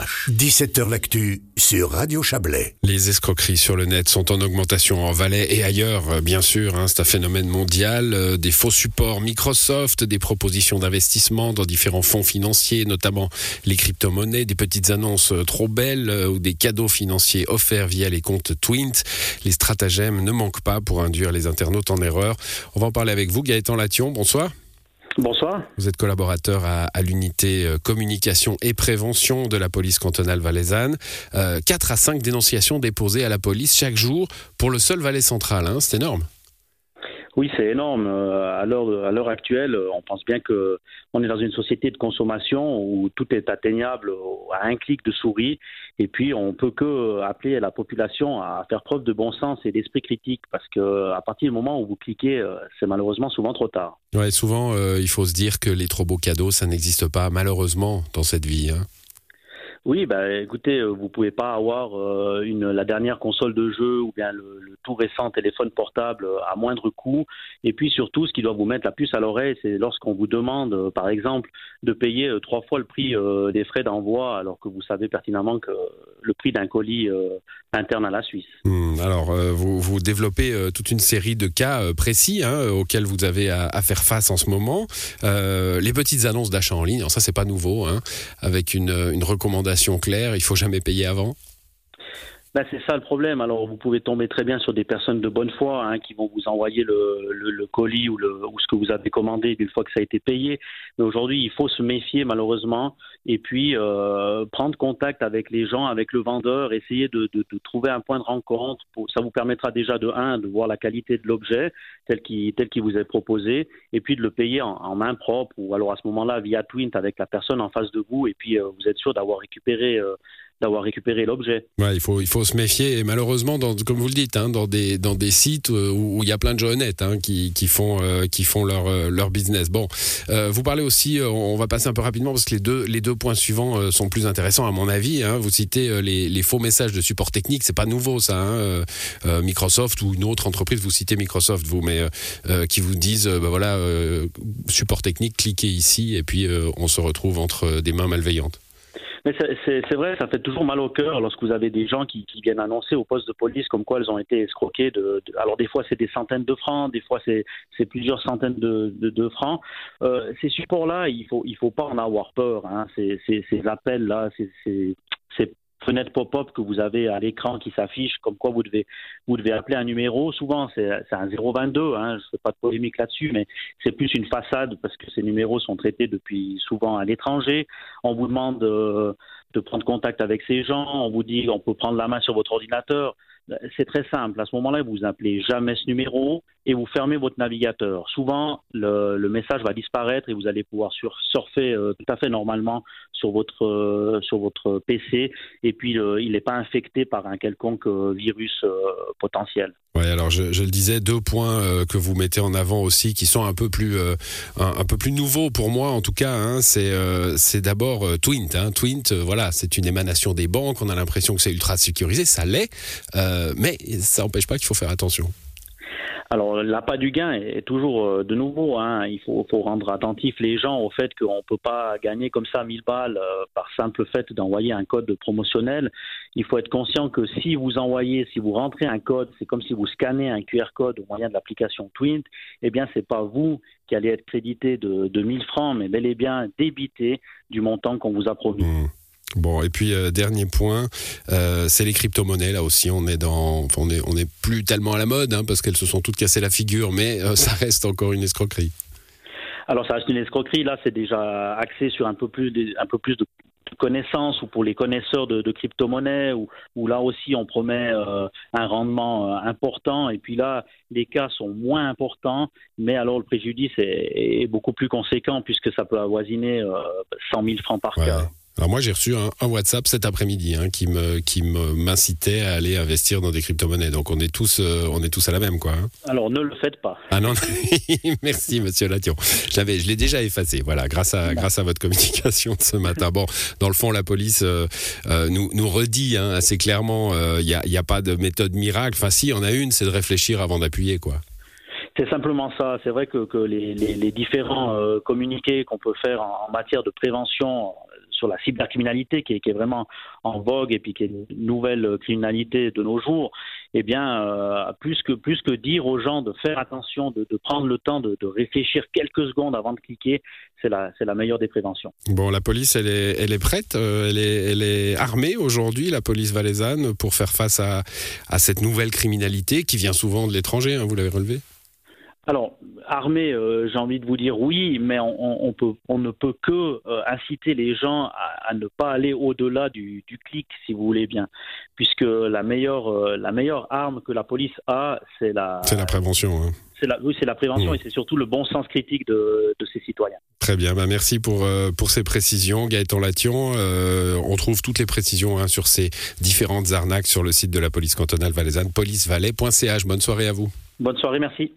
CH. 17h L'actu sur Radio Chablais. Les escroqueries sur le net sont en augmentation en Valais et ailleurs, bien sûr. Hein, c'est un phénomène mondial. Euh, des faux supports Microsoft, des propositions d'investissement dans différents fonds financiers, notamment les crypto-monnaies, des petites annonces euh, trop belles euh, ou des cadeaux financiers offerts via les comptes Twint. Les stratagèmes ne manquent pas pour induire les internautes en erreur. On va en parler avec vous, Gaëtan Lation. Bonsoir. Bonsoir. Vous êtes collaborateur à, l'unité euh, communication et prévention de la police cantonale valaisanne. Euh, 4 à 5 dénonciations déposées à la police chaque jour pour le seul Valais central. Hein, c'est énorme. Oui, c'est énorme. Euh, à l'heure actuelle, on pense bien que on est dans une société de consommation où tout est atteignable à un clic de souris. Et puis, on peut que appeler la population à faire preuve de bon sens et d'esprit critique, parce que à partir du moment où vous cliquez, euh, c'est malheureusement souvent trop tard. Ouais, souvent, euh, il faut se dire que les trop beaux cadeaux, ça n'existe pas, malheureusement, dans cette vie. Hein. Oui, bah, écoutez, euh, vous pouvez pas avoir euh, la dernière console de jeu ou bien le, tout récent téléphone portable euh, à moindre coût. Et puis surtout, ce qui doit vous mettre la puce à l'oreille, c'est lorsqu'on vous demande, par exemple, de payer trois fois le prix des frais d'envoi, alors que vous savez pertinemment que le prix d'un colis interne à la Suisse. Hmm, alors, vous, développez toute une série de cas précis hein, auxquels vous avez à, faire face en ce moment. les petites annonces d'achat en ligne, alors ça c'est pas nouveau, hein, avec une recommandation il faut jamais payer avant ben, c'est ça le problème. Alors, vous pouvez tomber très bien sur des personnes de bonne foi hein, qui vont vous envoyer le, le, colis ou, le, ou, ce que vous avez commandé une fois que ça a été payé. Mais aujourd'hui, il faut se méfier malheureusement et puis euh, prendre contact avec les gens, avec le vendeur, essayer de, de, de trouver un point de rencontre. Pour, ça vous permettra déjà de un de voir la qualité de l'objet tel qui tel qui vous est proposé et puis de le payer en, en, main propre ou alors à ce moment-là via Twint avec la personne en face de vous et puis euh, vous êtes sûr d'avoir récupéré euh, d'avoir récupéré l'objet. Ouais, il faut il faut se méfier et malheureusement dans, comme vous le dites hein, dans des dans des sites euh, où il y a plein de gens honnêtes hein, qui, qui font euh, qui font leur euh, leur business. Bon, euh, vous parlez aussi on va passer un peu rapidement parce que les deux les deux points suivants sont plus intéressants à mon avis hein. Vous citez les, les faux messages de support technique, c'est pas nouveau ça hein. Microsoft ou une autre entreprise, vous citez Microsoft vous mais qui vous disent bah voilà support technique, cliquez ici et puis on se retrouve entre des mains malveillantes. Mais c'est vrai, ça fait toujours mal au cœur lorsque vous avez des gens qui, qui, viennent annoncer au poste de police comme quoi elles ont été escroquées. De, de alors des fois c'est des centaines de francs, des fois c'est plusieurs centaines de, de, francs. Euh, ces supports-là, il faut il faut pas en avoir peur. Hein. Ces, ces, ces appels-là, c'est fenêtre pop-up que vous avez à l'écran qui s'affiche, comme quoi vous devez, vous devez appeler un numéro. Souvent, c'est un 022, hein, je ne fais pas de polémique là-dessus, mais c'est plus une façade parce que ces numéros sont traités depuis souvent à l'étranger. On vous demande euh, de prendre contact avec ces gens, on vous dit on peut prendre la main sur votre ordinateur. C'est très simple. À ce moment-là, vous appelez jamais ce numéro et vous fermez votre navigateur. Souvent, le, message va disparaître et vous allez pouvoir sur, surfer euh, tout à fait normalement sur votre euh, sur votre PC. Et puis, euh, il n'est pas infecté par un quelconque virus potentiel. Ouais, alors je, le disais, deux points que vous mettez en avant aussi, qui sont un peu plus un, peu plus nouveaux pour moi en tout cas. Hein, c'est c'est d'abord Twint. Hein. Twint, voilà, c'est une émanation des banques. On a l'impression que c'est ultra sécurisé, ça l'est, mais ça n'empêche pas qu'il faut faire attention. Alors, l'appât du gain est toujours euh, de nouveau. Hein, il faut, rendre attentif les gens au fait qu'on ne peut pas gagner comme ça 1000 balles euh, par simple fait d'envoyer un code promotionnel. Il faut être conscient que si vous envoyez, si vous rentrez un code, c'est comme si vous scannez un QR code au moyen de l'application Twint. Eh bien, c'est pas vous qui allez être crédité de, de 1000 francs, mais bel et bien débité du montant qu'on vous a promis. Mmh. Bon, et puis euh, dernier point, euh, c'est les crypto-monnaies. Là aussi, on est dans, on est, on est plus tellement à la mode hein, parce qu'elles se sont toutes cassées la figure, mais euh, ça reste encore une escroquerie. Alors, ça reste une escroquerie. Là, c'est déjà axé sur un peu plus, de, un peu plus de connaissances ou pour les connaisseurs de, de crypto-monnaies où, où, là aussi on promet euh, un rendement euh, important et puis là les cas sont moins importants mais alors le préjudice est, est beaucoup plus conséquent puisque ça peut avoisiner euh, 100 000 francs par ouais. cas. Alors moi j'ai reçu un, un, WhatsApp cet après-midi hein, qui me qui m'incitait à aller investir dans des crypto-monnaies. Donc on est tous euh, on est tous à la même quoi. Hein. Alors ne le faites pas. Ah non, merci Monsieur Lation. J'avais je l'ai déjà effacé. Voilà grâce à grâce à votre communication de ce matin. Bon dans le fond la police euh, euh, nous nous redit hein, assez clairement il n'y a, y a pas de méthode miracle. Enfin si en a une c'est de réfléchir avant d'appuyer quoi. C'est simplement ça. C'est vrai que, que les, les, les, différents euh, communiqués qu'on peut faire en, en, matière de prévention sur la cybercriminalité qui est, vraiment en vogue et puis qui est une nouvelle criminalité de nos jours, eh bien, euh, plus, que, plus que dire aux gens de faire attention, de, prendre le temps de, réfléchir quelques secondes avant de cliquer, c'est la, la meilleure des préventions. Bon, la police, elle est, elle est prête, elle, est, elle est armée aujourd'hui, la police valaisanne, pour faire face à, à cette nouvelle criminalité qui vient souvent de l'étranger, hein, vous l'avez relevé alors, armée, euh, j'ai envie de vous dire oui, mais on, on, peut, on ne peut que euh, inciter les gens à, à, ne pas aller au-delà du, du, clic, si vous voulez bien, puisque la meilleure, euh, la meilleure arme que la police a, c'est la. C'est la prévention. Hein. C'est la, oui, c'est la prévention mmh. et c'est surtout le bon sens critique de, de ses citoyens. Très bien, bah merci pour, pour ces précisions, Gaëtan Lation. on trouve toutes les précisions hein, sur ces différentes arnaques sur le site de la police cantonale valaisanne, policevalais.ch. Bonne soirée à vous. Bonne soirée, merci.